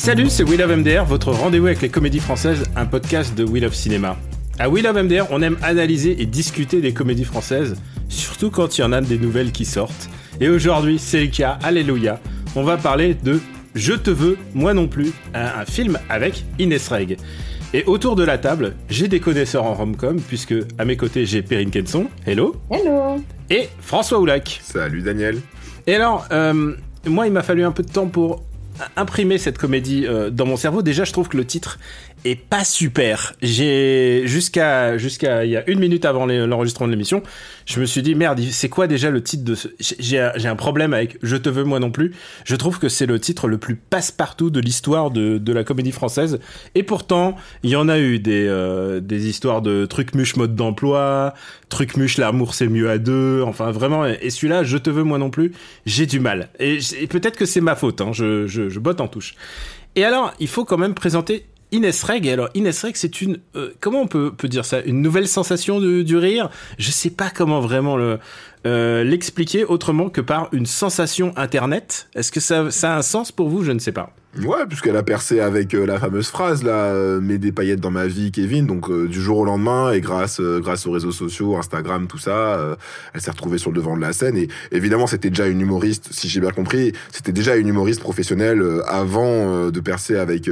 Salut, c'est Will of MDR, votre rendez-vous avec les comédies françaises, un podcast de Will of Cinéma. À Will of MDR, on aime analyser et discuter des comédies françaises, surtout quand il y en a des nouvelles qui sortent. Et aujourd'hui, c'est le cas, alléluia, on va parler de Je te veux, moi non plus, un, un film avec Inès Reg. Et autour de la table, j'ai des connaisseurs en rom-com, puisque à mes côtés, j'ai Perrine Kenson, hello, Hello et François Oulac. Salut Daniel. Et alors, euh, moi, il m'a fallu un peu de temps pour imprimer cette comédie euh, dans mon cerveau. Déjà, je trouve que le titre est pas super. J'ai jusqu'à jusqu'à il y a une minute avant l'enregistrement de l'émission, je me suis dit merde, c'est quoi déjà le titre de ce J'ai un- problème avec Je te veux moi non plus. Je trouve que c'est le titre le plus passe-partout de l'histoire de, de la comédie française. Et pourtant, il y en a eu des euh, des histoires de trucs muche mode d'emploi, truc muche l'amour c'est mieux à deux. Enfin vraiment. Et celui-là, Je te veux moi non plus, j'ai du mal. Et, et peut-être que c'est ma faute. Hein, je, je je botte en touche. Et alors, il faut quand même présenter Inès Reg. Alors, Inès Reg, c'est une, euh, comment on peut, peut dire ça, une nouvelle sensation de- du rire? Je sais pas comment vraiment le euh, l'expliquer autrement que par une sensation internet. Est-ce que ça, a un sens pour vous? Je ne sais pas. Ouais, puisqu'elle a percé avec euh, la fameuse phrase là, euh, mets des paillettes dans ma vie, Kevin. Donc euh, du jour au lendemain et grâce grâce aux réseaux sociaux, Instagram, tout ça, elle s'est retrouvée sur le devant de la scène. Et évidemment, c'était déjà une humoriste, si j'ai bien compris, c'était déjà une humoriste professionnelle avant de percer avec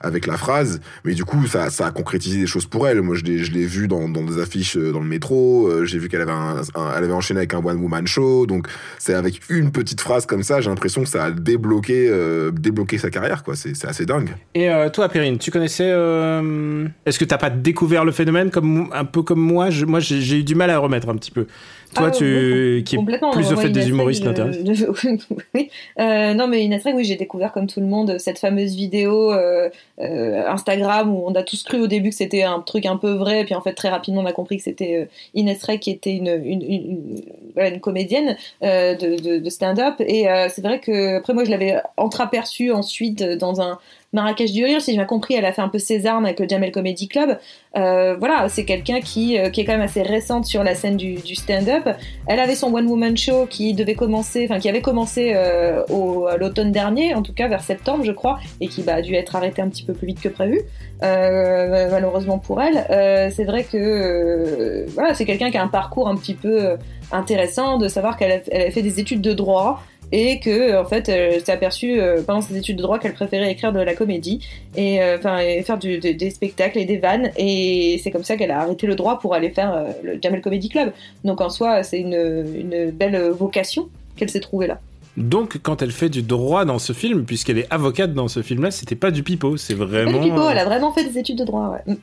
avec la phrase. Mais du coup, ça ça a concrétisé des choses pour elle. Moi, je l'ai je l'ai vu dans dans des affiches dans le métro. j'ai vu qu'elle avait un, un- elle avait enchaîné avec un one woman show. Donc c'est avec une petite phrase comme ça, j'ai l'impression que ça a débloqué euh, débloqué sa carrière quoi. C'est assez dingue. Et euh, toi, Perrine, tu connaissais euh, Est-ce que t'as pas découvert le phénomène comme un peu comme moi? Moi, j'ai eu du mal à remettre un petit peu. Toi, Ah, tu qui est plus au fait des humoristes euh, oui. Euh, non, mais Inès Reg, oui, j'ai découvert comme tout le monde cette fameuse vidéo euh, euh, Instagram où on a tous cru au début que c'était un truc un peu vrai, puis en fait très rapidement on a compris que c'était euh, Inès Reg qui était une, une, comédienne de, de, de stand-up. Et c'est vrai que après moi je l'avais entreaperçue ensuite dans un Marrakech du rire, si j'ai bien compris, elle a fait un peu ses armes avec le Jamel Comedy Club. Euh, voilà, c'est quelqu'un qui, euh, qui est quand même assez récente sur la scène du, du stand-up. Elle avait son One Woman Show qui devait commencer, enfin qui avait commencé euh, au, à l'automne dernier, en tout cas vers septembre, je crois, et qui bah, a dû être arrêté un petit peu plus vite que prévu, euh, malheureusement pour elle. Euh, c'est vrai que euh, voilà, c'est quelqu'un qui a un parcours un petit peu intéressant, de savoir qu'elle a, elle a fait des études de droit et que en fait elle s'est aperçue euh, pendant ses études de droit qu'elle préférait écrire de la comédie et euh, enfin faire du- de- des spectacles et des vannes et c'est comme ça qu'elle a arrêté le droit pour aller faire euh, le Jamel Comedy Club donc en soi c'est une, une belle vocation qu'elle s'est trouvée là Donc, quand elle fait du droit dans ce film, puisqu'elle est avocate dans ce film-là, c'était pas du pipeau, c'est Pas vraiment. du pipeau, euh, elle a vraiment fait des études de droit ouais.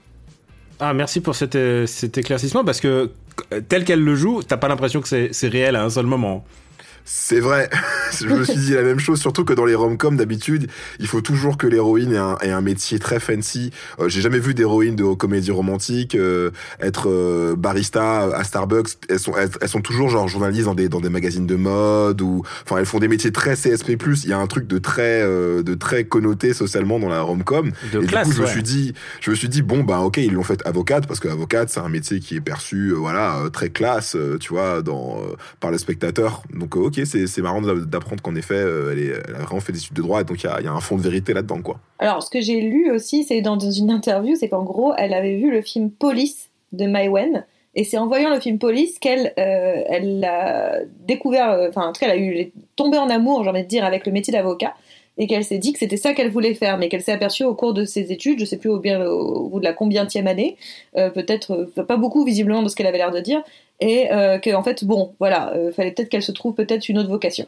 Ah, merci pour cet, euh, cet éclaircissement, parce que euh, tel qu'elle le joue, t'as pas l'impression que c'est réel à un seul moment. C'est vrai. je me suis dit la même chose, surtout que dans les rom-coms d'habitude, il faut toujours que l'héroïne ait un, ait un métier très fancy. Euh, J'ai jamais vu d'héroïne de comédie romantique euh, être euh, barista à Starbucks. Elles sont, elles, elles sont toujours genre journalistes dans des dans des magazines de mode ou enfin elles font des métiers très CSP+. Il y a un truc de très euh, de très connoté socialement dans la rom-com. Et classe, du coup, je ouais. me suis dit, je me suis dit, bon, bah, ok, ils l'ont fait avocate parce que avocate, c'est un métier qui est perçu, euh, voilà, euh, très classe, euh, tu vois, dans euh, par le spectateur. Donc, ok, c'est marrant d'a- d'apprendre qu'en effet, euh, elle, a vraiment fait des études de droit, et donc il y y a un fond de vérité là-dedans, quoi. alors ce que j'ai lu aussi c'est dans, une interview c'est qu'en gros elle avait vu le film Police de Mai Wen et c'est en voyant le film Police qu'elle euh, elle a découvert euh, enfin en tout cas elle a eu tombée en amour j'ai envie de dire avec le métier d'avocat et qu'elle s'est dit que c'était ça qu'elle voulait faire, mais qu'elle s'est aperçue au cours de ses études, je sais plus au, bien, au bout de la combientième année, euh, peut-être euh, pas beaucoup visiblement de ce qu'elle avait l'air de dire, et euh, que en fait bon voilà, euh, fallait peut-être qu'elle se trouve peut-être une autre vocation.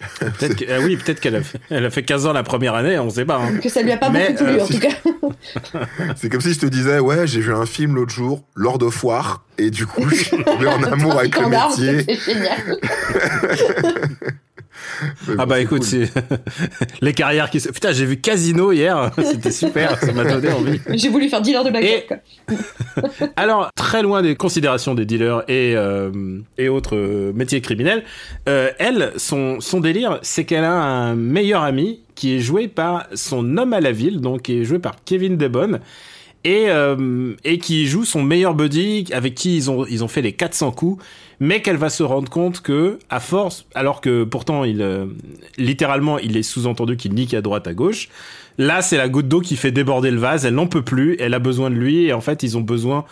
Peut-être que- ah oui, peut-être qu'elle a, fait- elle a fait 15 ans la première année, on sait pas. hein. Que ça lui a pas Mais, beaucoup plu, euh, en si- tout cas. C'est comme si je te disais, ouais, j'ai vu un film l'autre jour, Lord of War, et du coup, je suis tombé en amour avec le métier. C'est génial. Ah bon, bah c'est écoute, cool. c'est les carrières qui se... Putain, j'ai vu Casino hier, c'était super, ça m'a donné envie. J'ai voulu faire dealer de blackjack. Et- quoi. Alors, très loin des considérations des dealers et, euh, et autres euh, métiers criminels, euh, elle, son, son délire, c'est qu'elle a un meilleur ami qui est joué par son homme à la ville, donc qui est joué par Kevin Devon, et, euh, et qui joue son meilleur buddy avec qui ils ont, ils ont fait les 400 coups, mais qu'elle va se rendre compte que, à force, alors que pourtant, il, euh, littéralement, il est sous-entendu qu'il nique à droite, à gauche, Là, c'est la goutte d'eau qui fait déborder le vase. Elle n'en peut plus. Elle a besoin de lui. Et en fait, ils ont besoin,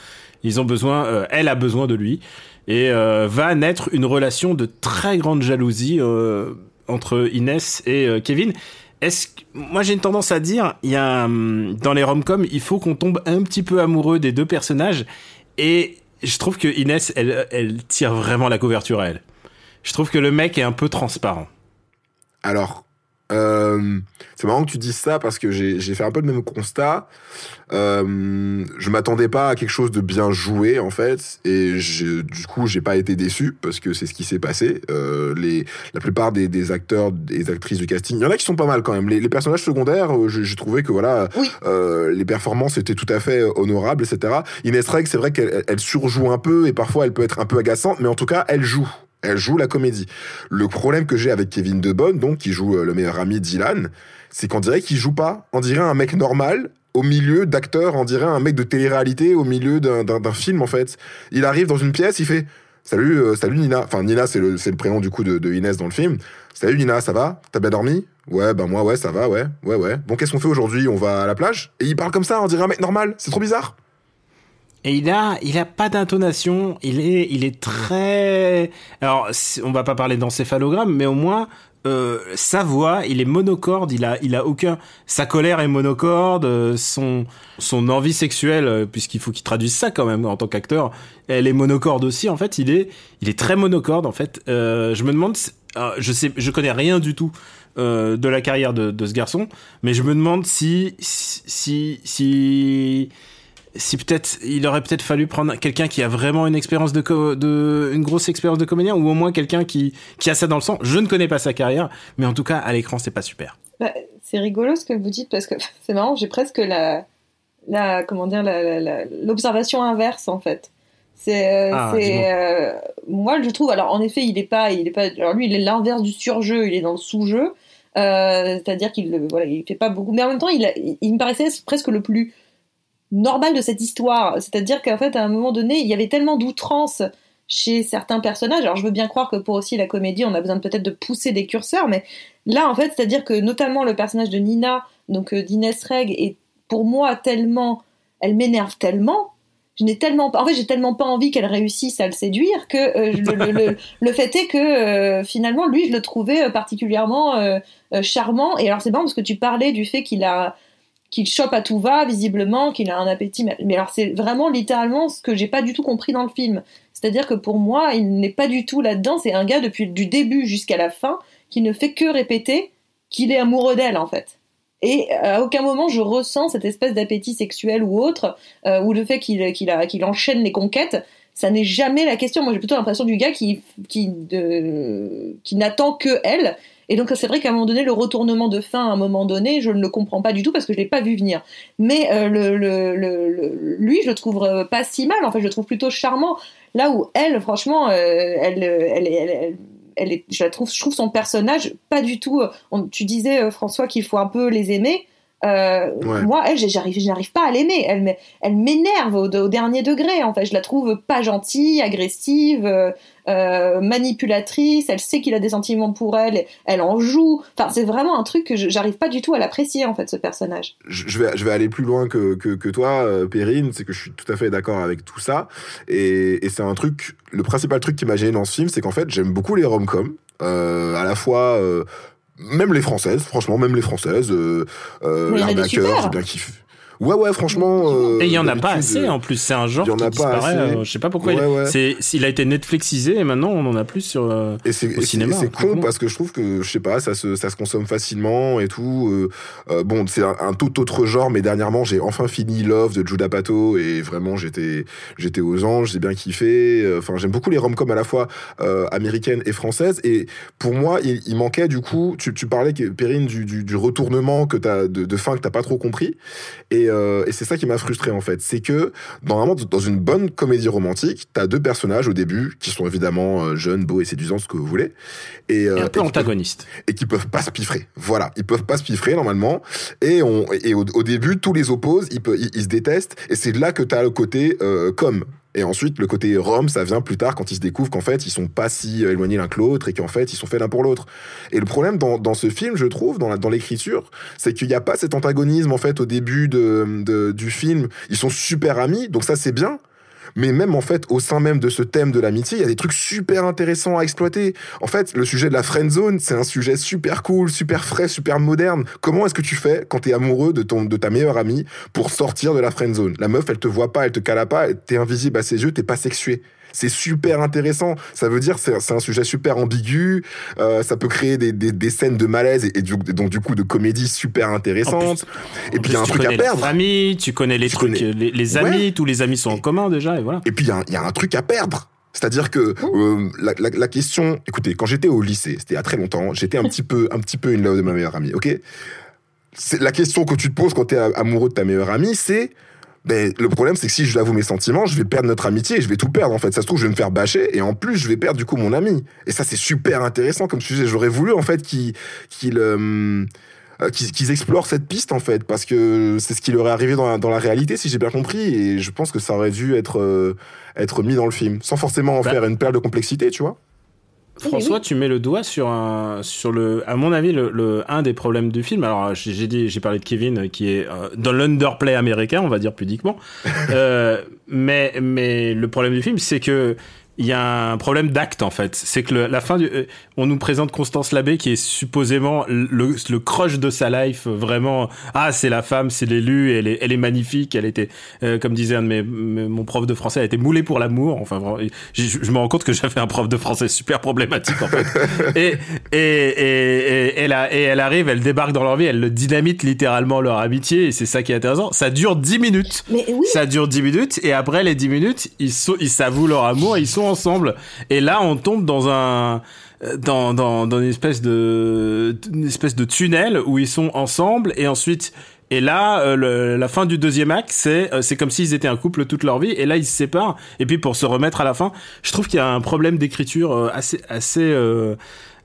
ils ont besoin, euh, elle a besoin de lui. Et euh, va naître une relation de très grande jalousie euh, entre Inès et euh, Kevin. Est-ce que, moi j'ai une tendance à dire, il y a hum, dans les rom-coms, il faut qu'on tombe un petit peu amoureux des deux personnages. Et je trouve que Inès, elle, elle tire vraiment la couverture à elle. Je trouve que le mec est un peu transparent. Alors, euh, c'est marrant que tu dises ça parce que j'ai fait un peu le même constat. Euh, je m'attendais pas à quelque chose de bien joué en fait, et du coup j'ai pas été déçu parce que c'est ce qui s'est passé. Euh, les, la plupart des, des acteurs, des actrices du casting, il y en a qui sont pas mal quand même. Les, les personnages secondaires, euh, j'ai trouvé que voilà, Oui. les performances étaient tout à fait honorables, etc. Inès Reg, c'est vrai qu'elle elle surjoue un peu et parfois elle peut être un peu agaçante, mais en tout cas elle joue. Elle joue la comédie. Le problème que j'ai avec Kevin DeBonne, donc qui joue euh, le meilleur ami d'Ilan, c'est qu'on dirait qu'il joue pas. On dirait un mec normal au milieu d'acteurs, on dirait un mec de télé-réalité au milieu d'un- film en fait. Il arrive dans une pièce, il fait Salut, euh, salut Nina. Enfin, Nina, c'est le, c'est le prénom du coup de, de Inès dans le film. Salut Nina, ça va? T'as bien dormi Ouais, ben moi, ouais, ça va, ouais, ouais, ouais. Bon, qu'est-ce qu'on fait aujourd'hui? On va à la plage? Et il parle comme ça, on dirait un mec normal. C'est trop bizarre. Et il a, il a pas d'intonation. Il est, il est très. Alors, on va pas parler d'encéphalogramme, mais au moins euh, sa voix, il est monocorde. Il a, il a aucun. Sa colère est monocorde. euh, Son, son envie sexuelle, euh, puisqu'il faut qu'il traduise ça quand même en tant qu'acteur, elle est monocorde aussi. En fait, il est, il est très monocorde. En fait, Euh, je me demande. euh, je sais, je connais rien du tout. euh, de la carrière de, de ce garçon, mais je me demande si si si si peut-être il aurait peut-être fallu prendre quelqu'un qui a vraiment une expérience de, co- de une grosse expérience de comédien ou au moins quelqu'un qui qui a ça dans le sang. Je ne connais pas sa carrière, mais en tout cas à l'écran c'est pas super. Bah, c'est rigolo ce que vous dites parce que c'est marrant, j'ai presque la, la comment dire, l'observation inverse en fait. C'est, euh, Ah, euh, moi je trouve. Alors en effet, il est pas, il est pas. Alors lui, il est l'inverse du surjeu, il est dans le sous-jeu. Euh, c'est-à-dire qu'il voilà, il fait pas beaucoup, mais en même temps, il, a- il, il me paraissait presque le plus normal de cette histoire. C'est-à-dire qu'en fait, à un moment donné, il y avait tellement d'outrance chez certains personnages. Alors je veux bien croire que pour aussi la comédie, on a besoin peut-être de pousser des curseurs, mais là, en fait, c'est-à-dire que notamment le personnage de Nina, donc euh, d'Inès Reg, est pour moi tellement, elle m'énerve tellement. Je n'ai tellement pas, en fait, j'ai tellement pas envie qu'elle réussisse à le séduire que euh, le, fait est que euh, finalement, lui, je le trouvais particulièrement charmant. Et alors, c'est marrant parce que tu parlais du fait qu'il a, qu'il chope à tout va, visiblement, qu'il a un appétit. Mais alors, c'est vraiment littéralement ce que j'ai pas du tout compris dans le film. C'est-à-dire que pour moi, il n'est pas du tout là-dedans. C'est un gars depuis du début jusqu'à la fin qui ne fait que répéter qu'il est amoureux d'elle, en fait. Et euh, à aucun moment je ressens cette espèce d'appétit sexuel ou autre, euh, ou le fait qu'il enchaîne les conquêtes. Ça n'est jamais la question. Moi, j'ai plutôt l'impression du gars qui, qui, qui n'attend que elle. Et donc, c'est vrai qu'à un moment donné, le retournement de fin, à un moment donné, je ne le comprends pas du tout parce que je l'ai pas vu venir. Mais euh, lui, je le trouve euh, pas si mal. En fait, je le trouve plutôt charmant. Là où elle, franchement, euh, elle, elle, elle, est, je la trouve, je trouve son personnage pas du tout. on- tu disais François qu'il faut un peu les aimer. Euh, Ouais. Moi, elle, j'arrive, je n'arrive pas à l'aimer. Elle, m'é- elle m'énerve au, au dernier degré. En fait, je la trouve pas gentille, agressive, euh, euh, manipulatrice. Elle sait qu'il a des sentiments pour elle. Elle en joue. Enfin, c'est vraiment un truc que je- j'arrive pas du tout à l'apprécier en fait, ce personnage. je vais, je vais aller plus loin que, que, que toi, Perrine, c'est que je suis tout à fait d'accord avec tout ça. Et, et c'est un truc, le principal truc qui m'a gêné dans ce film, c'est qu'en fait, j'aime beaucoup les rom-coms, euh, à la fois, euh, même les françaises, franchement, même les françaises, euh, euh, l'arnaqueur, j'ai bien kiffé. Ouais, ouais, franchement. Euh, et il y en a pas assez en plus. C'est un genre qui disparaît. Euh, je sais pas pourquoi. il, il a été Netflixisé et maintenant on en a plus sur euh, et c'est, au cinéma. C'est con parce que je trouve que je sais pas, ça se, ça se consomme facilement et tout. bon, c'est un, tout autre genre, mais dernièrement j'ai enfin fini Love de Judah Pato et vraiment j'étais, j'étais aux anges, j'ai bien kiffé. Enfin, j'aime beaucoup les rom-coms à la fois américaines et françaises. Et pour moi, il, manquait du coup. Tu, tu parlais, Perrine, du, du, du retournement que t'as de, de fin que t'as pas trop compris. Et euh, et c'est ça qui m'a frustré en fait. C'est que normalement dans une bonne comédie romantique, t'as deux personnages au début qui sont évidemment euh, jeunes, beaux et séduisants, ce que vous voulez, et, euh, un peu antagonistes, et qui peuvent pas se piffrer. Voilà, ils peuvent pas se piffrer normalement. Et on et au, début tous les opposent, ils, ils, se détestent. Et c'est là que t'as le côté comme et ensuite, le côté Rome, ça vient plus tard quand ils se découvrent qu'en fait, ils sont pas si éloignés l'un que l'autre et qu'en fait, ils sont faits l'un pour l'autre. Et le problème dans, dans ce film, je trouve, dans, dans l'écriture, c'est qu'il n'y a pas cet antagonisme en fait au début de, de, du film. Ils sont super amis, donc ça c'est bien mais même en fait au sein même de ce thème de l'amitié, il y a des trucs super intéressants à exploiter. En fait, le sujet de la friend zone, c'est un sujet super cool, super frais, super moderne. Comment est-ce que tu fais quand t'es amoureux de ton de ta meilleure amie pour sortir de la friend zone? La meuf, elle te voit pas, elle te cala pas, t'es invisible à ses yeux, t'es pas sexué c'est super intéressant. Ça veut dire c'est c'est un sujet super ambigu. Euh, ça peut créer des, des, des, scènes de malaise et, donc du coup de comédie super intéressantes. et puis il y a un truc à perdre. Amis, tu connais les trucs, Les, amis, tous les amis sont en commun déjà et voilà. Et puis il y, y, a un truc à perdre. C'est-à-dire que euh, la, la, la, question, écoutez, quand j'étais au lycée, c'était il y a très longtemps, j'étais un petit peu, un petit peu une love de ma meilleure amie, ok? C'est la question que tu te poses quand tu es amoureux de ta meilleure amie, c'est ben, le problème, c'est que si je lui avoue mes sentiments, je vais perdre notre amitié et je vais tout perdre, en fait. Ça se trouve, je vais me faire bâcher et en plus, je vais perdre, du coup, mon ami. Et ça, c'est super intéressant comme sujet. J'aurais voulu, en fait, qu'il, qu'il, euh, qu'ils explorent cette piste, en fait, parce que c'est ce qui leur est arrivé dans la, dans la réalité, si j'ai bien compris. Et je pense que ça aurait dû être, euh, être mis dans le film, sans forcément en bah faire une perle de complexité, tu vois. François, tu mets le doigt sur un, sur le, à mon avis, le, un des problèmes du film. Alors, j'ai dit, j'ai parlé de Kevin, qui est euh, dans l'underplay américain, on va dire pudiquement. euh, mais, mais le problème du film, c'est que il y a un problème d'acte en fait. C'est que la fin du, euh, on nous présente Constance Labbé qui est supposément le, le crush de sa life, vraiment. Ah, c'est la femme, c'est l'élu, elle est, elle est magnifique. Elle était, euh, comme disait un de mes, mon prof de français, elle était moulée pour l'amour. Enfin, je, je, me rends compte que j'avais un prof de français super problématique en fait. et, et, et, et, elle a, et elle arrive, elle débarque dans leur vie, elle le dynamite littéralement leur amitié et c'est ça qui est intéressant. Ça dure 10 minutes. Mais oui. Ça dure 10 minutes et après les 10 minutes, ils, ils s'avouent leur amour, ils sont Et là, on tombe dans un dans, dans, dans une espèce de une espèce de tunnel où ils sont ensemble. Et ensuite et là euh, la fin du deuxième acte c'est euh, c'est comme s'ils étaient un couple toute leur vie. Et là ils se séparent. Et puis pour se remettre à la fin je trouve qu'il y a un problème d'écriture euh, assez assez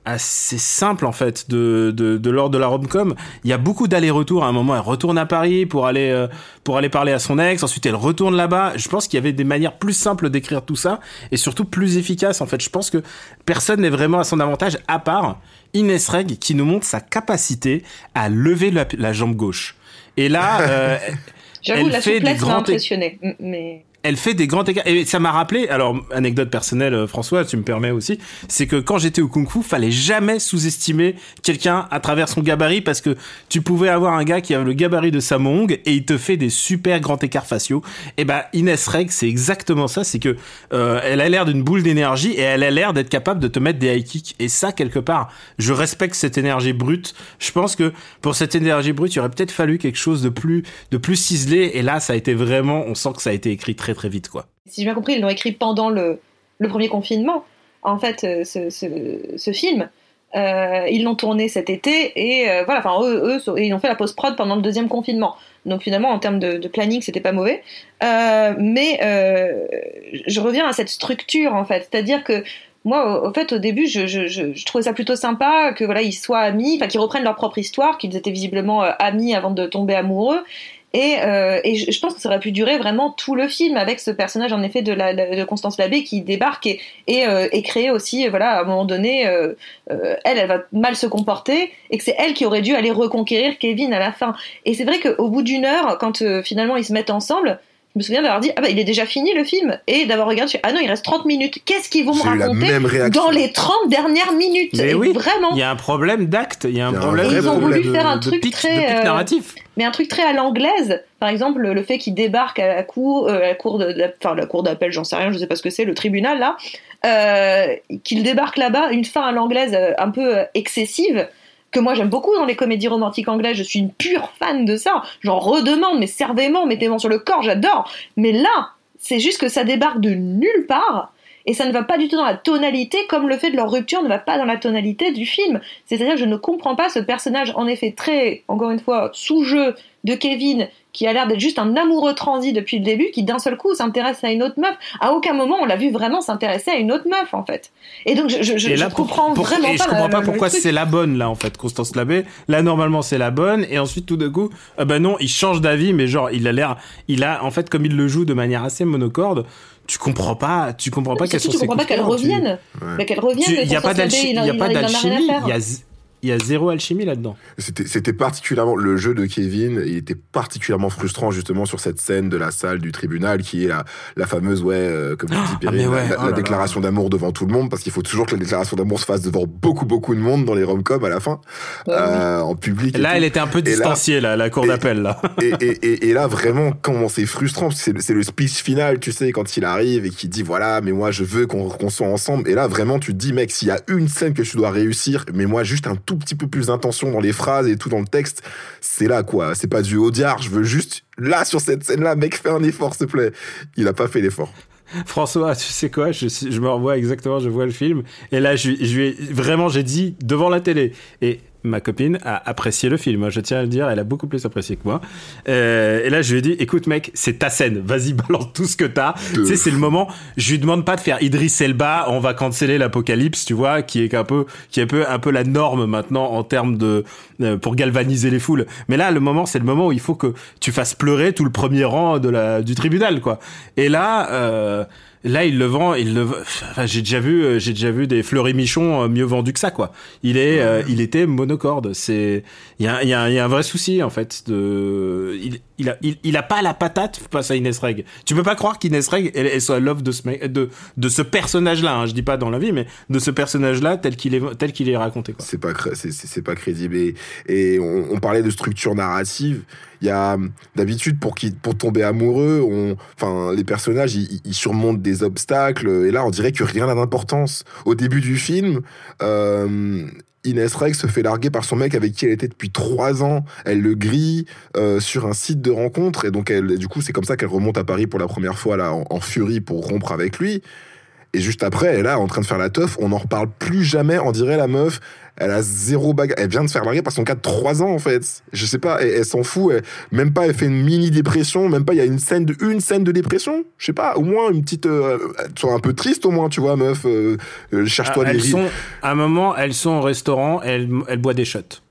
assez simple en fait de, de, de l'ordre de la rom-com. Il y a beaucoup d'allers-retours. À un moment, elle retourne à Paris pour aller euh, pour aller parler à son ex. Ensuite, elle retourne là-bas. Je pense qu'il y avait des manières plus simples d'écrire tout ça et surtout plus efficaces. En fait, je pense que personne n'est vraiment à son avantage à part Inès Reg qui nous montre sa capacité à lever la, jambe gauche. Et là, euh, J'avoue, la fait souplesse m'a impressionné. Mais elle fait des grands écarts. Et ça m'a rappelé, alors, anecdote personnelle, euh, François, tu me permets aussi, c'est que quand j'étais au Kung Fu, fallait jamais sous-estimer quelqu'un à travers son gabarit parce que tu pouvais avoir un gars qui avait le gabarit de Samong et il te fait des super grands écarts faciaux. Et ben, Inès Reg, c'est exactement ça, c'est que, euh, elle a l'air d'une boule d'énergie et elle a l'air d'être capable de te mettre des high kicks. Et ça, quelque part, je respecte cette énergie brute. Je pense que pour cette énergie brute, il aurait peut-être fallu quelque chose de plus, de plus ciselé. Et là, ça a été vraiment, on sent que ça a été écrit très très vite, quoi. Si j'ai bien compris, ils l'ont écrit pendant le, premier confinement. En fait, euh, ce, film, euh, ils l'ont tourné cet été et euh, voilà, enfin eux, eux, ils ont fait la post prod pendant le deuxième confinement. Donc finalement, en termes de, planning, c'était pas mauvais. mais je reviens à cette structure en fait, c'est-à-dire que moi, au, fait, au début, je, je, je, trouvais ça plutôt sympa que voilà, ils soient amis, enfin qu'ils reprennent leur propre histoire, qu'ils étaient visiblement amis avant de tomber amoureux, et, euh, et je, pense que ça aurait pu durer vraiment tout le film avec ce personnage en effet de, la, de Constance Labbé qui débarque et, et, euh, et aussi, voilà, à un moment donné, euh, euh, elle, elle va mal se comporter et que c'est elle qui aurait dû aller reconquérir Kevin à la fin. Et c'est vrai qu'au bout d'une heure, quand euh, finalement ils se mettent ensemble, me souviens d'avoir dit ah bah il est déjà fini le film. Et d'avoir regardé ah non il reste 30 minutes. Qu'est-ce qu'ils vont me raconter dans les 30 dernières minutes? Mais Et oui, vraiment. Il y a un problème d'acte, il y a un problème Ils ont voulu de- faire un truc pic- très, euh, narratif. mais un truc très à l'anglaise. Par exemple le fait qu'il débarque à la cour euh, à la cour de la- enfin la cour d'appel j'en sais rien je sais pas ce que c'est le tribunal là euh, qu'il débarque là-bas une fin à l'anglaise euh, un peu excessive que moi j'aime beaucoup dans les comédies romantiques anglaises, je suis une pure fan de ça. J'en redemande, mais servez-moi, mettez-moi sur le corps, j'adore. Mais là, c'est juste que ça débarque de nulle part et ça ne va pas du tout dans la tonalité comme le fait de leur rupture ne va pas dans la tonalité du film. C'est-à-dire que je ne comprends pas ce personnage en effet très, encore une fois, sous-jeu de Kevin qui a l'air d'être juste un amoureux transi depuis le début, qui d'un seul coup s'intéresse à une autre meuf. À aucun moment on l'a vu vraiment s'intéresser à une autre meuf en fait. Et donc je, je, je, et je là, pour- comprends pour- vraiment et je pas. comprends le- pas le pourquoi c'est la bonne là en fait, Constance Labbé. Là normalement c'est la bonne et ensuite tout d'un coup, ah bah non, il change d'avis, mais genre il a l'air, il a en fait comme il le joue de manière assez monocorde, tu comprends pas, tu comprends pas quelles sont tu comprends pas qu'elle coups de cœur, tu- revienne. Ouais. Mais qu'elle revienne. tu- mais Il y a pas d'alchimie, il y a il y a zéro alchimie là-dedans. C'était particulièrement le jeu de Kevin, il était particulièrement frustrant justement sur cette scène de la salle du tribunal qui est la, la fameuse ouais euh, comme Ah, Perrine, mais ouais, la, oh déclaration d'amour devant tout le monde parce qu'il faut toujours que la déclaration d'amour se fasse devant beaucoup beaucoup de monde dans les rom-coms à la fin Ouais, oui. euh, en public. et Là, tout. elle était un peu là- distanciée là, la cour d'appel là. et, et, et, et là, vraiment, comment c'est frustrant, parce que c'est le- speech final, tu sais, quand il arrive et qu'il dit voilà, mais moi je veux qu'on qu'on soit ensemble. Et là, vraiment, tu te dis, mec, s'il y a une scène que tu dois réussir, mais moi juste un tout petit peu plus d'intention dans les phrases et tout dans le texte, c'est là quoi. C'est pas du audiard, je veux juste là sur cette scène-là, mec, fais un effort, s'il te plaît. Il a pas fait l'effort. François, tu sais quoi, je, me revois exactement, je vois le film, et là, je, je vraiment, j'ai dit devant la télé, et ma copine a apprécié le film, je tiens à le dire, elle a beaucoup plus apprécié que moi. Euh, et là, je lui ai dit, écoute mec, c'est ta scène, vas-y, balance tout ce que t'as. De Tu sais, c'est le moment, je lui demande pas de faire Idris Elba, on va canceller l'apocalypse, tu vois, qui est un peu, qui est un peu, un peu la norme maintenant en termes de, euh, pour galvaniser les foules. Mais là, le moment, c'est le moment où il faut que tu fasses pleurer tout le premier rang de la, du tribunal, quoi. Et là, euh, Là, il le vend, il le. Enfin, j'ai déjà vu, euh, j'ai déjà vu des fleuris michons euh, mieux vendus que ça, quoi. Il est, euh, il était monocorde. C'est, il y a, y, a, y a un vrai souci en fait. De, il, il a, il, il a pas la patate face à Inès Reg. Tu peux pas croire qu'Inès Reg, elle, elle soit love de ce de, de ce personnage-là. Hein, je dis pas dans la vie, mais de ce personnage-là tel qu'il est, tel qu'il est raconté. C'est pas, c'est- pas crédible. Et, et on, parlait de structure narrative. Il y a d'habitude pour qui, pour tomber amoureux, on, enfin les personnages ils, ils surmontent des obstacles. Et là, on dirait que rien n'a d'importance. Au début du film, euh, Inès Reg se fait larguer par son mec avec qui elle était depuis trois ans. Elle le grille euh, sur un site de rencontre et donc elle, du coup c'est comme ça qu'elle remonte à Paris pour la première fois là en furie pour rompre avec lui. Et juste après, elle est là en train de faire la teuf. On n'en reparle plus jamais. On dirait la meuf, elle a zéro bagarre. Elle vient de se faire larguer par son cas de 3 ans en fait. Je sais pas, elle, elle s'en fout. Elle- même pas, elle fait une mini dépression. Même pas, il y a une scène de une scène de dépression. Je sais pas, au moins une petite. Euh, sois un peu triste au moins, tu vois, meuf. euh, euh, Cherche-toi Ah, des sont, à un moment, elles sont au restaurant, elles, elles boivent des shots.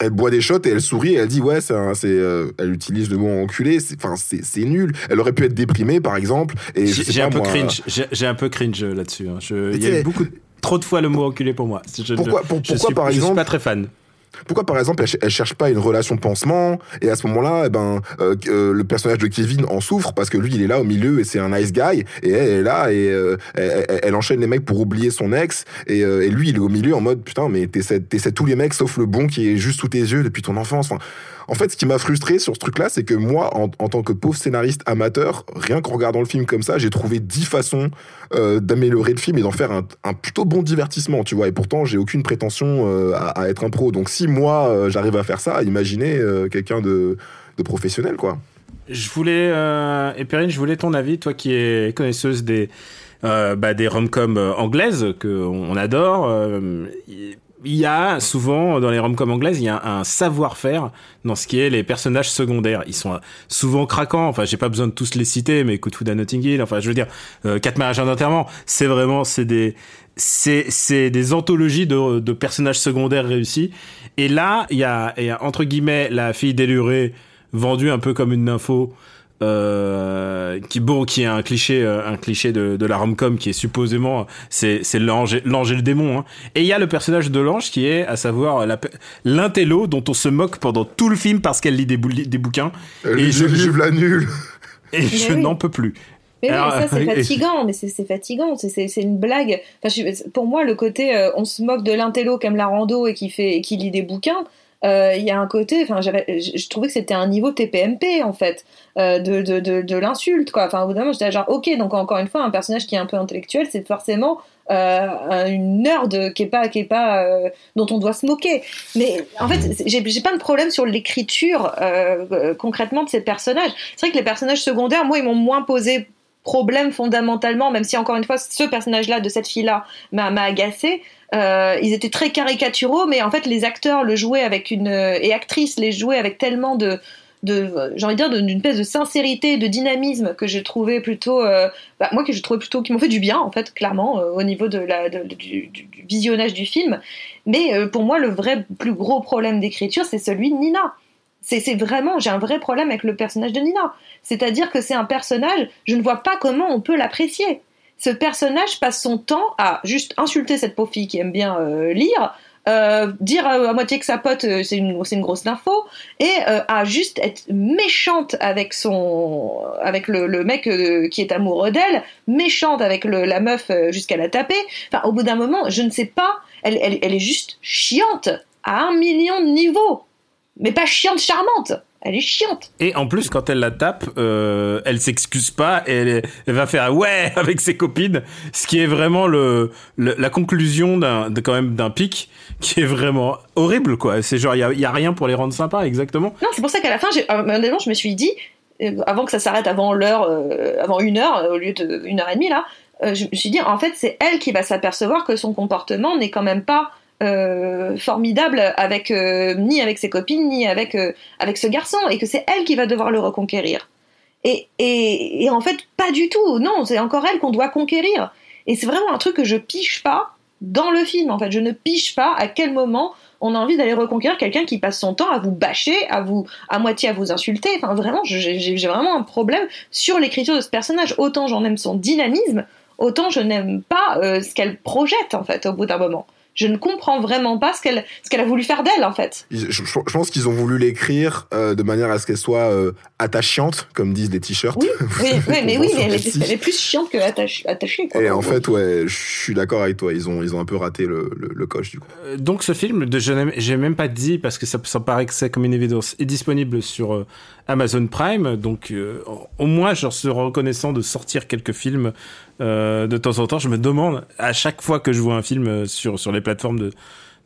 Elle boit des shots et elle sourit. Et elle dit ouais, c'est, euh, elle utilise le mot enculé. C'est, enfin, c'est, c'est nul. Elle aurait pu être déprimée par exemple. Et J'ai un peu moi, cringe. J'ai un peu cringe là-dessus. hein. Il y a eu beaucoup, trop de fois le mot enculé pour moi. Je- Pourquoi- je- pour- je pourquoi, suis- par Je suis exemple, pas très fan. Pourquoi, par exemple, elle, ch- elle cherche pas une relation pansement et à ce moment-là, eh ben, euh, euh, le personnage de Kevin en souffre parce que lui, il est là au milieu et c'est un nice guy et elle est là et euh, elle, enchaîne les mecs pour oublier son ex et, lui, il est au milieu en mode putain, mais t'essaies tous les mecs sauf le bon qui est juste sous tes yeux depuis ton enfance. Enfin, en fait, ce qui m'a frustré sur ce truc-là, c'est que moi, en, en tant que pauvre scénariste amateur, rien qu'en regardant le film comme ça, j'ai trouvé dix façons euh, d'améliorer le film et d'en faire un, plutôt bon divertissement, tu vois. Et pourtant, j'ai aucune prétention euh, à, être un pro. Donc, si moi, euh, j'arrive à faire ça, imaginez quelqu'un de, professionnel, quoi. Je voulais, euh, et Perrine, je voulais ton avis, toi qui es connaisseuse des, euh, bah, des rom-coms anglaises que on adore. Il y a souvent dans les rom-coms anglaises, il y a un savoir-faire dans ce qui est les personnages secondaires. Ils sont souvent craquants. Enfin, j'ai pas besoin de tous les citer, mais à Notting Hill. Enfin, je veux dire, euh, Quatre mariages en enterrement, c'est vraiment, c'est des, c'est, c'est des anthologies de, de personnages secondaires réussis. Et là, il y a, il y a entre guillemets la fille délurée vendue un peu comme une nympho euh, qui bon qui est un cliché euh, un cliché de, de la rom-com qui est supposément c'est c'est l'ange et- l'ange et le démon hein. et il y a le personnage de l'ange qui est à savoir l'intello dont on se moque pendant tout le film parce qu'elle lit des, bou- des bouquins Elle Et lit je- des livres la nulle. Et je n'en peux plus. Mais oui, ça c'est fatigant, mais c'est fatigant, c'est une blague. Enfin, pour moi, le côté euh, on se moque de l'intello comme la rando et qui fait, qui lit des bouquins, il y a un côté, enfin, je trouvais que c'était un niveau TPMP en fait, euh, de, de, de, l'insulte quoi. Enfin, au bout d'un moment, j'étais genre, ok, donc encore une fois, un personnage qui est un peu intellectuel, c'est forcément euh, une nerd qui est pas, qui est pas, euh, dont on doit se moquer. Mais en fait, j'ai pas de problème sur l'écriture euh, concrètement de ces personnages. C'est vrai que les personnages secondaires, moi, ils m'ont moins posé problème fondamentalement, même si encore une fois, ce personnage-là de cette fille-là m'a agacé. Euh, ils étaient très caricaturaux, mais en fait, les acteurs le jouaient avec une et actrices les jouaient avec tellement de j'ai envie de dire d'une pièce de sincérité de dynamisme que j'ai trouvé plutôt euh, bah, moi que j'ai trouvé plutôt qui m'ont fait du bien en fait clairement euh, au niveau de la du, visionnage du film mais euh, pour moi le vrai plus gros problème d'écriture c'est celui de Nina c'est vraiment j'ai un vrai problème avec le personnage de Nina. C'est-à-dire que c'est un personnage je ne vois pas comment on peut l'apprécier. Ce personnage passe son temps à juste insulter cette pauvre fille qui aime bien euh, lire, euh, dire à, moitié que sa pote euh, c'est une, grosse info et à juste être méchante avec son avec le, mec qui est amoureux d'elle, méchante avec la meuf jusqu'à la taper. Enfin, au bout d'un moment, je ne sais pas, elle est juste chiante à un million de niveaux, mais pas chiante charmante elle est chiante. Et en plus, quand elle la tape, euh, elle s'excuse pas et elle, elle, va faire ouais avec ses copines, ce qui est vraiment le, la conclusion d'un quand même d'un pic qui est vraiment horrible quoi. C'est genre il y a, y a, rien pour les rendre sympas exactement. Non, c'est pour ça qu'à la fin, honnêtement, je me suis dit euh, avant que ça s'arrête avant l'heure, euh, avant une heure au lieu d'une heure et demie là, euh, je me suis dit en fait c'est elle qui va s'apercevoir que son comportement n'est quand même pas euh, formidable avec euh, ni avec ses copines ni avec euh, avec ce garçon et que c'est elle qui va devoir le reconquérir. Et, et, et en fait pas du tout. Non, c'est encore elle qu'on doit conquérir. Et c'est vraiment un truc que je piche pas dans le film. En fait, je ne piche pas à quel moment on a envie d'aller reconquérir quelqu'un qui passe son temps à vous bâcher, à vous à moitié à vous insulter. Enfin vraiment, j'ai vraiment un problème sur l'écriture de ce personnage. Autant j'en aime son dynamisme, autant je n'aime pas ce qu'elle projette en fait au bout d'un moment je ne comprends vraiment pas ce qu'elle ce qu'elle a voulu faire d'elle en fait. Je, pense qu'ils ont voulu l'écrire euh, de manière à ce qu'elle soit euh, attachante, comme disent les t-shirts. Oui, mais oui, elle est, plus chiante que attachée. Et en fait, ouais, je suis d'accord avec toi. Ils ont ils ont un peu raté le, le, coche du coup. Euh, donc ce film, de je j'ai même pas dit parce que ça, ça paraît que c'est comme une évidence, est disponible sur Amazon Prime. Donc au moins, je suis reconnaissant de sortir quelques films euh, de temps en temps, je me demande à chaque fois que je vois un film euh, sur sur les plateformes de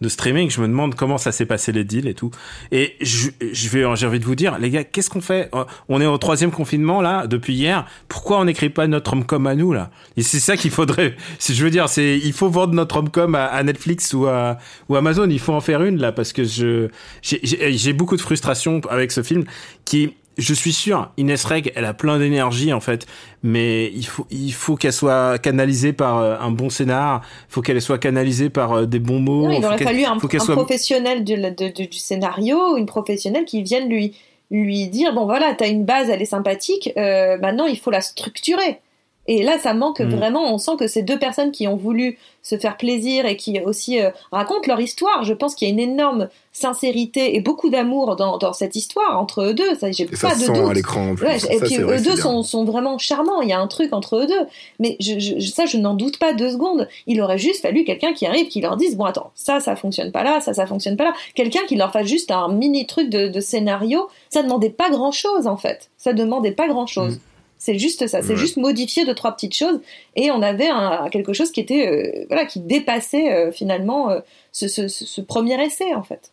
de streaming, je me demande comment ça s'est passé les deals et tout. Et je, je vais, j'ai envie de vous dire, les gars, qu'est-ce qu'on fait? On est au troisième confinement là depuis hier. Pourquoi on n'écrit pas notre homecom à nous là? Et c'est ça qu'il faudrait. Si je veux dire, c'est il faut vendre notre homecom à, à, Netflix ou à ou Amazon. Il faut en faire une là parce que je j'ai beaucoup de frustration avec ce film qui je suis sûr, Inès Reg, elle a plein d'énergie en fait, mais il faut il faut qu'elle soit canalisée par euh, un bon scénar, il faut qu'elle soit canalisée par euh, des bons mots. il aurait fallu un, professionnel du scénario, une professionnelle qui vienne lui lui dire bon voilà, t'as une base, elle est sympathique, euh, maintenant il faut la structurer. Et là, ça manque mm. vraiment. On sent que ces deux personnes qui ont voulu se faire plaisir et qui aussi euh, racontent leur histoire. Je pense qu'il y a une énorme sincérité et beaucoup d'amour dans, dans, cette histoire entre eux deux. Ça, j'ai pas de doute. à l'écran. et puis eux deux sont, sont, vraiment charmants. Il y a un truc entre eux deux. Mais je, je, ça, je n'en doute pas deux secondes. Il aurait juste fallu quelqu'un qui arrive, qui leur dise bon attends, ça, ça fonctionne pas là, ça, ça fonctionne pas là. Quelqu'un qui leur fasse juste un mini truc de, de scénario. Ça demandait pas grand chose en fait. Ça demandait pas grand chose. Mm. C'est juste ça, c'est juste modifier deux trois petites choses et on avait un, quelque chose qui était euh, voilà qui dépassait euh, finalement euh, ce, ce, ce, premier essai en fait.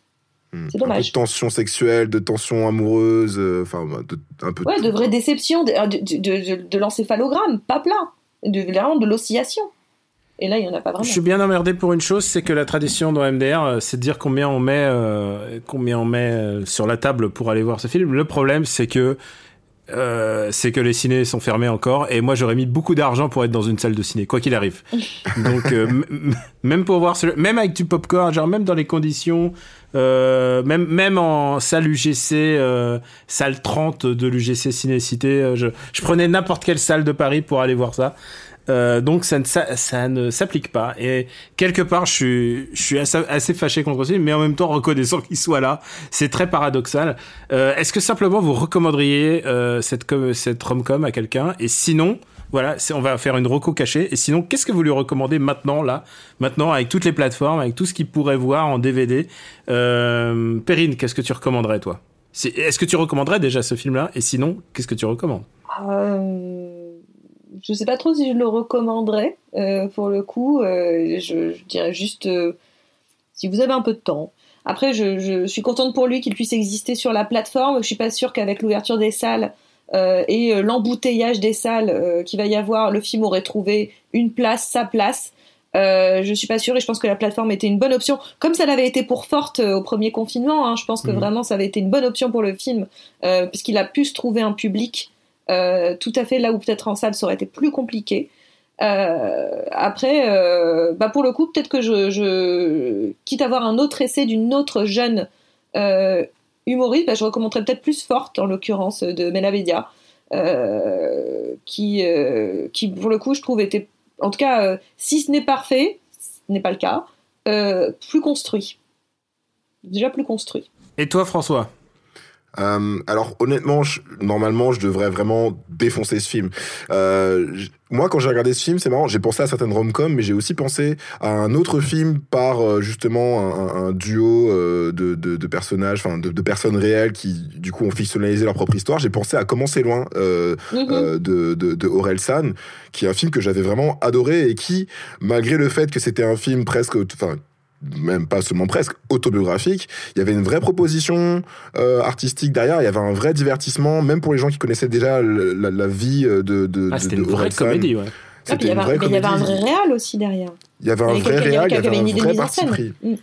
Hmm. C'est dommage. Un peu de tension sexuelle, de tension amoureuse, enfin un peu. Ouais, de, vraies déceptions, de, de, de, l'encéphalogramme, pas plat, de vraiment de l'oscillation. Et là, il n'y en a pas vraiment. Je suis bien emmerdé pour une chose, c'est que la tradition dans MDR, c'est de dire combien on met, combien on met sur la table pour aller voir ce film. Le problème, c'est que euh, c'est que les ciné sont fermés encore et moi j'aurais mis beaucoup d'argent pour être dans une salle de ciné quoi qu'il arrive. Donc euh, même pour voir même avec du popcorn genre même dans les conditions euh, même même en salle UGC euh, salle 30 de l'UGC Ciné Cité je, je prenais n'importe quelle salle de Paris pour aller voir ça Euh, donc ça ne, s'applique pas. Et quelque part, je suis, je suis assez, fâché contre ce film, mais en même temps reconnaissant qu'il soit là. C'est très paradoxal. Euh, Est-ce que simplement vous recommanderiez euh, cette, cette rom-com à quelqu'un? Et sinon, voilà, on va faire une reco cachée. Et sinon, qu'est-ce que vous lui recommandez maintenant, là? Maintenant, avec toutes les plateformes, avec tout ce qu'il pourrait voir en DVD. Euh, Perrine, qu'est-ce que tu recommanderais, toi? Est-ce que tu recommanderais déjà ce film-là? Et sinon, qu'est-ce que tu recommandes? Euh, je sais pas trop si je le recommanderais euh, pour le coup. Euh, je, je dirais juste euh, si vous avez un peu de temps. Après, je, je suis contente pour lui qu'il puisse exister sur la plateforme. Je suis pas sûre qu'avec l'ouverture des salles et l'embouteillage des salles qu'il va y avoir, le film aurait trouvé une place, sa place. Euh, je suis pas sûre et je pense que la plateforme était une bonne option, comme ça l'avait été pour Forte euh, au premier confinement. hein. je pense que Mhm. vraiment ça avait été une bonne option pour le film, euh, puisqu'il a pu se trouver un public euh, tout à fait là où peut-être en salle ça aurait été plus compliqué. Euh, après, euh, bah pour le coup, peut-être que je, quitte à voir un autre essai d'une autre jeune humoriste, bah, je recommanderais peut-être plus Forte en l'occurrence de Mela Bédia, euh, qui, qui pour le coup je trouve était, en tout cas, si ce n'est parfait, ce n'est pas le cas, plus construit, déjà plus construit. Et toi, François? Euh, alors honnêtement, je- normalement, je devrais vraiment défoncer ce film. Euh, moi, quand j'ai regardé ce film, c'est marrant, j'ai pensé à certaines rom-coms, mais j'ai aussi pensé à un autre film par euh, justement un, un- duo euh, de, de- de personnages, enfin de, de personnes réelles qui du coup ont fictionnalisé leur propre histoire. J'ai pensé à Commencer loin euh, Mhm. euh, de, de, de Aurel San, qui est un film que j'avais vraiment adoré et qui, malgré le fait que c'était un film presque, enfin même pas seulement presque autobiographique, il y avait une vraie proposition euh, artistique derrière, il y avait un vrai divertissement, même pour les gens qui connaissaient déjà la, la vie euh, de, de, Ah, de- une vraie comédie, ouais. Ah, il y avait, un- mais il y avait un comédie. vrai réal aussi derrière. Il y avait un vrai réal, il y quelqu'un qui avait un idée de vrai mise en parti scène. pris. Mm.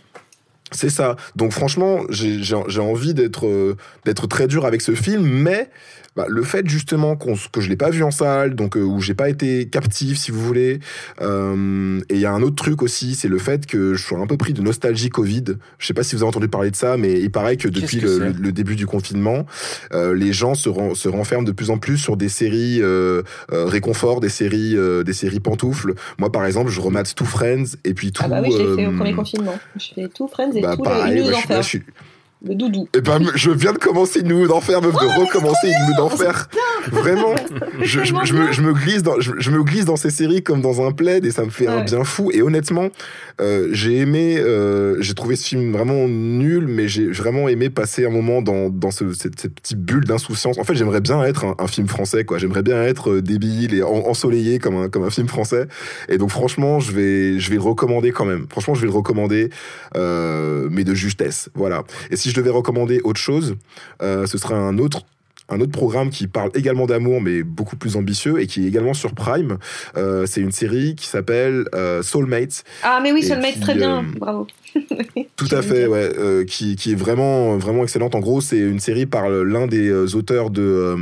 C'est ça. Donc franchement, j'ai j'ai- j'ai envie d'être euh, d'être très dur avec ce film, mais bah, le fait justement qu'on que je l'ai pas vu en salle, donc euh, où j'ai pas été captif, si vous voulez. euh, et il y a un autre truc aussi, c'est le fait que je suis un peu pris de nostalgie Covid. Je sais pas si vous avez entendu parler de ça, mais il paraît que depuis que le, début du confinement, euh, les gens se, ren- se renferment de plus en plus sur des séries euh, euh, réconfort, des séries euh, des séries pantoufles. Moi, par exemple, je remate tout Friends et puis tout. Ah bah oui, je l'ai fait au premier confinement. Je fais tout Friends et bah, tout pareil, le moi, je suis- Le doudou. eh ben, je viens de commencer une nuit d'enfer, meuf, de recommencer une nuit d'enfer. Vraiment, je, je, je me, je me glisse dans, je, me glisse dans ces séries comme dans un plaid et ça me fait un bien fou. Et honnêtement, euh, j'ai aimé, euh, j'ai trouvé ce film vraiment nul, mais j'ai vraiment aimé passer un moment dans, dans ce, cette, cette petite bulle d'insouciance. En fait, j'aimerais bien être un, un film français, quoi. J'aimerais bien être euh, débile et en- ensoleillé comme un, comme un film français. Et donc, franchement, je vais, je vais le recommander quand même. Franchement, je vais le recommander, euh, mais de justesse. Voilà. Et si je devais recommander autre chose, euh, ce serait un autre un autre programme qui parle également d'amour, mais beaucoup plus ambitieux, et qui est également sur Prime. Euh, c'est une série qui s'appelle euh, Soulmates. Ah mais oui, Et Soulmate, puis, très bien. euh, Bravo. Tout à fait, ouais, qui, qui est vraiment, vraiment excellente. En gros, c'est une série par l'un des auteurs de,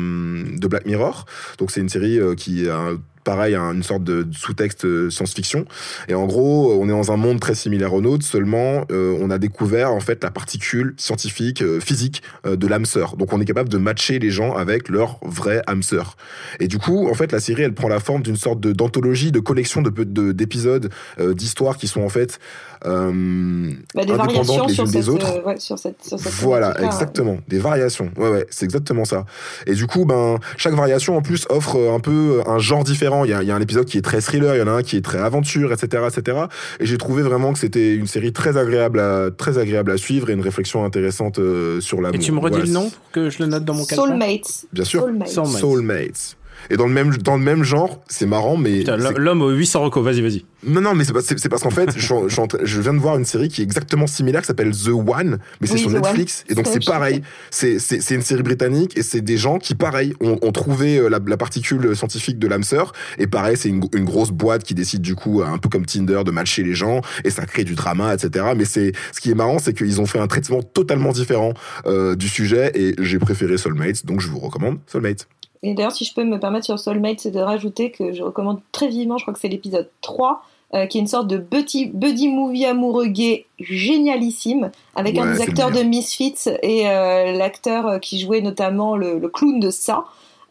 de Black Mirror. Donc, c'est une série qui a un- pareil, un- une sorte de sous-texte euh, science-fiction. Et en gros, on est dans un monde très similaire au nôtre, seulement euh, on a découvert en fait la particule scientifique, euh, physique euh, de l'âme sœur. Donc, on est capable de matcher les gens avec leur vraie âme sœur. Et du coup, en fait, la série, elle prend la forme d'une sorte de- d'anthologie, de collection de, de- d'épisodes, euh, d'histoires qui sont en fait euh, Bah, des indépendantes les sur unes cette, des autres. euh, ouais, sur cette, sur cette Voilà, thématique-là, exactement. Des variations. Ouais, ouais, c'est exactement ça. Et du coup, ben, chaque variation, en plus, offre euh, un peu un genre différent. Il y a, il y a un épisode qui est très thriller, il y en a un qui est très aventure, etc., etc. Et j'ai trouvé vraiment que c'était une série très agréable à, très agréable à suivre et une réflexion intéressante euh, sur l'amour. Et tu me redis Voilà. le nom pour que je le note dans mon Soulmates. Bien sûr. Soulmates. Soulmates. Et dans le même, dans le même genre, c'est marrant, mais. L'homme aux 800 recos, vas-y, vas-y. Non, non, mais c'est parce qu'en fait, je, viens de voir une série qui est exactement similaire, qui s'appelle The One, mais c'est Oui, sur The Netflix, et donc C'est pareil. C'est une série britannique, et c'est des gens qui, pareil, ont, ont trouvé euh, la, la particule scientifique de l'âme sœur, et pareil, c'est une, une grosse boîte qui décide du coup, un peu comme Tinder, de matcher les gens, et ça crée du drama, etc. Mais c'est ce qui est marrant, c'est qu'ils ont fait un traitement totalement différent euh, du sujet, et j'ai préféré Soulmates, donc je vous recommande Soulmates. Et d'ailleurs, si je peux me permettre sur Soulmate, c'est de rajouter que je recommande très vivement, je crois que c'est l'épisode 3, euh, qui est une sorte de buddy, buddy movie amoureux gay génialissime, avec un des acteurs de meilleur. Misfits et euh, l'acteur euh, qui jouait notamment le, le clown de ça.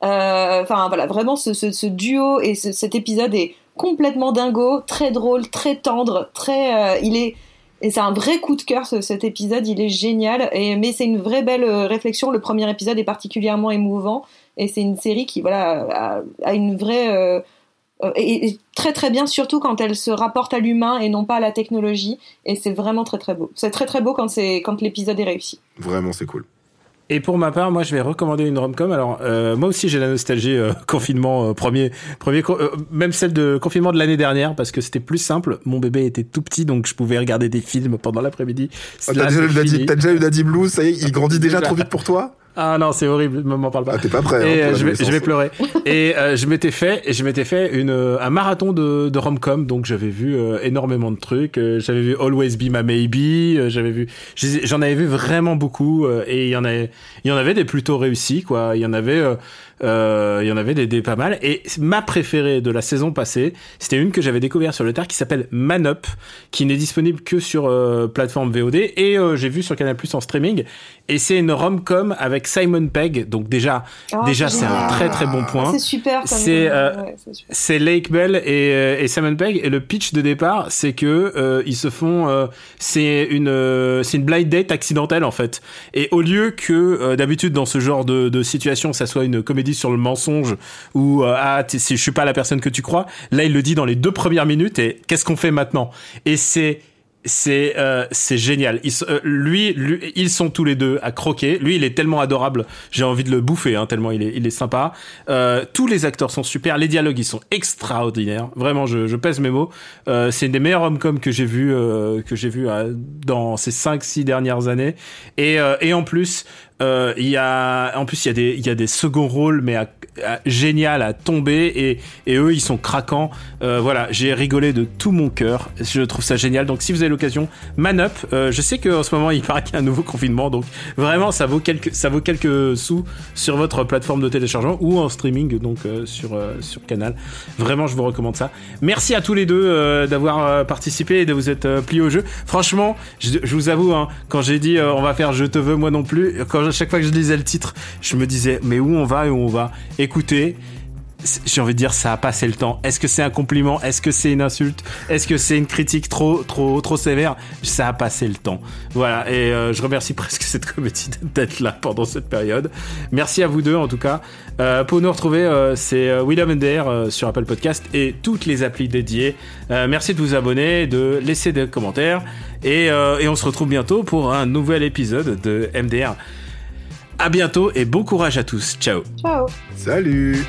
Euh, Enfin voilà, vraiment ce, ce- ce duo et ce- cet épisode est complètement dingo, très drôle, très tendre, très. il est et c'est un vrai coup de cœur cet épisode, il est génial. Et, mais c'est une vraie belle euh, réflexion. Le premier épisode est particulièrement émouvant et c'est une série qui voilà a, une vraie euh, euh, et, très très bien surtout quand elle se rapporte à l'humain et non pas à la technologie. Et c'est vraiment très très beau. C'est très très beau quand c'est quand l'épisode est réussi. Vraiment c'est cool. Et pour ma part, moi, je vais recommander une romcom. Alors, euh, moi aussi, j'ai la nostalgie euh, confinement euh, premier, premier, même celle de confinement de l'année dernière, parce que c'était plus simple. Mon bébé était tout petit, donc je pouvais regarder des films pendant l'après-midi. Oh, t'as déjà, eu Daddy Blue, ça y est, il grandit déjà trop vite pour toi? Ah non, c'est horrible, m'en parle pas. Ah, t'es pas prêt. Et hein, je, vais, je, vais, pleurer. et euh, je m'étais fait, et je m'étais fait une un marathon de, de rom-com, donc j'avais vu euh, énormément de trucs. Euh, j'avais vu Always Be My Maybe, j'avais vu, j'en avais vu vraiment beaucoup, et il y en avait, il y en avait des plutôt réussis, quoi. Il y en avait euh, il y en avait des, des, pas mal. Et ma préférée de la saison passée, c'était une que j'avais découvert sur le tard qui s'appelle Man Up, qui n'est disponible que sur euh, plateforme VOD et euh, j'ai vu sur Canal Plus en streaming. Et c'est une rom-com avec Simon Pegg. Donc déjà, oh, déjà c'est un très très bon point. C'est super. C'est c'est Lake Bell et, et, Simon Pegg. Et le pitch de départ, c'est que ils se font, c'est une c'est une blind date accidentelle en fait. Et au lieu que d'habitude dans ce genre de, de situation, ça soit une comédie sur le mensonge ou euh, ah je suis pas la personne que tu crois. Là, il le dit dans les deux premières minutes et qu'est-ce qu'on fait maintenant? Et c'est c'est euh, c'est génial. Euh, lui, ils sont tous les deux à croquer. Lui, il est tellement adorable, j'ai envie de le bouffer hein, tellement il est il est sympa. Euh, tous les acteurs sont super, les dialogues ils sont extraordinaires. Vraiment, je, pèse mes mots. C'est une des meilleures rom-com que j'ai vu que j'ai vu dans ces 5 6 dernières années. Et et en plus, euh, y a, en plus, il y a des, y a des seconds rôles, mais à, génial à tomber et, et eux, ils sont craquants. Euh, voilà, j'ai rigolé de tout mon cœur. Je trouve ça génial. Donc, si vous avez l'occasion, Man Up. Euh, je sais qu'en ce moment, il paraît qu'il y a un nouveau confinement, donc vraiment, ça vaut quelques, ça vaut quelques sous sur votre plateforme de téléchargement ou en streaming, donc euh, sur sur Canal. Vraiment, je vous recommande ça. Merci à tous les deux d'avoir participé et de vous être pliés au jeu. Franchement, je, je vous avoue, hein, quand j'ai dit on va faire Je te veux moi non plus, à chaque fois que je lisais le titre, je me disais, mais où on va et où on va? Écoutez, j'ai envie de dire ça a passé le temps. Est-ce que c'est un compliment? Est-ce que c'est une insulte? Est-ce que c'est une critique trop trop trop sévère? Ça a passé le temps. Voilà et euh, je remercie presque cette comédie d'être là pendant cette période. Merci à vous deux en tout cas. Euh, pour nous retrouver, euh, c'est William MDR sur Apple Podcast et toutes les applis dédiées. merci de vous abonner, de laisser des commentaires et, et on se retrouve bientôt pour un nouvel épisode de MDR. À bientôt et bon courage à tous. Ciao. Ciao. Salut.